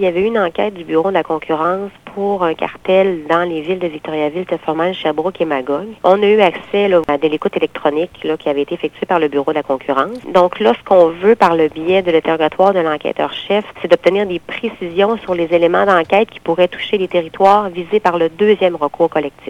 Il y avait une enquête du Bureau de la concurrence pour un cartel dans les villes de Victoriaville, Terre-Formelle, Sherbrooke et Magog. On a eu accès à de l'écoute électronique qui avait été effectuée par le Bureau de la concurrence. Donc là, ce qu'on veut par le biais de l'interrogatoire de l'enquêteur-chef, c'est d'obtenir des précisions sur les éléments d'enquête qui pourraient toucher les territoires visés par le deuxième recours collectif.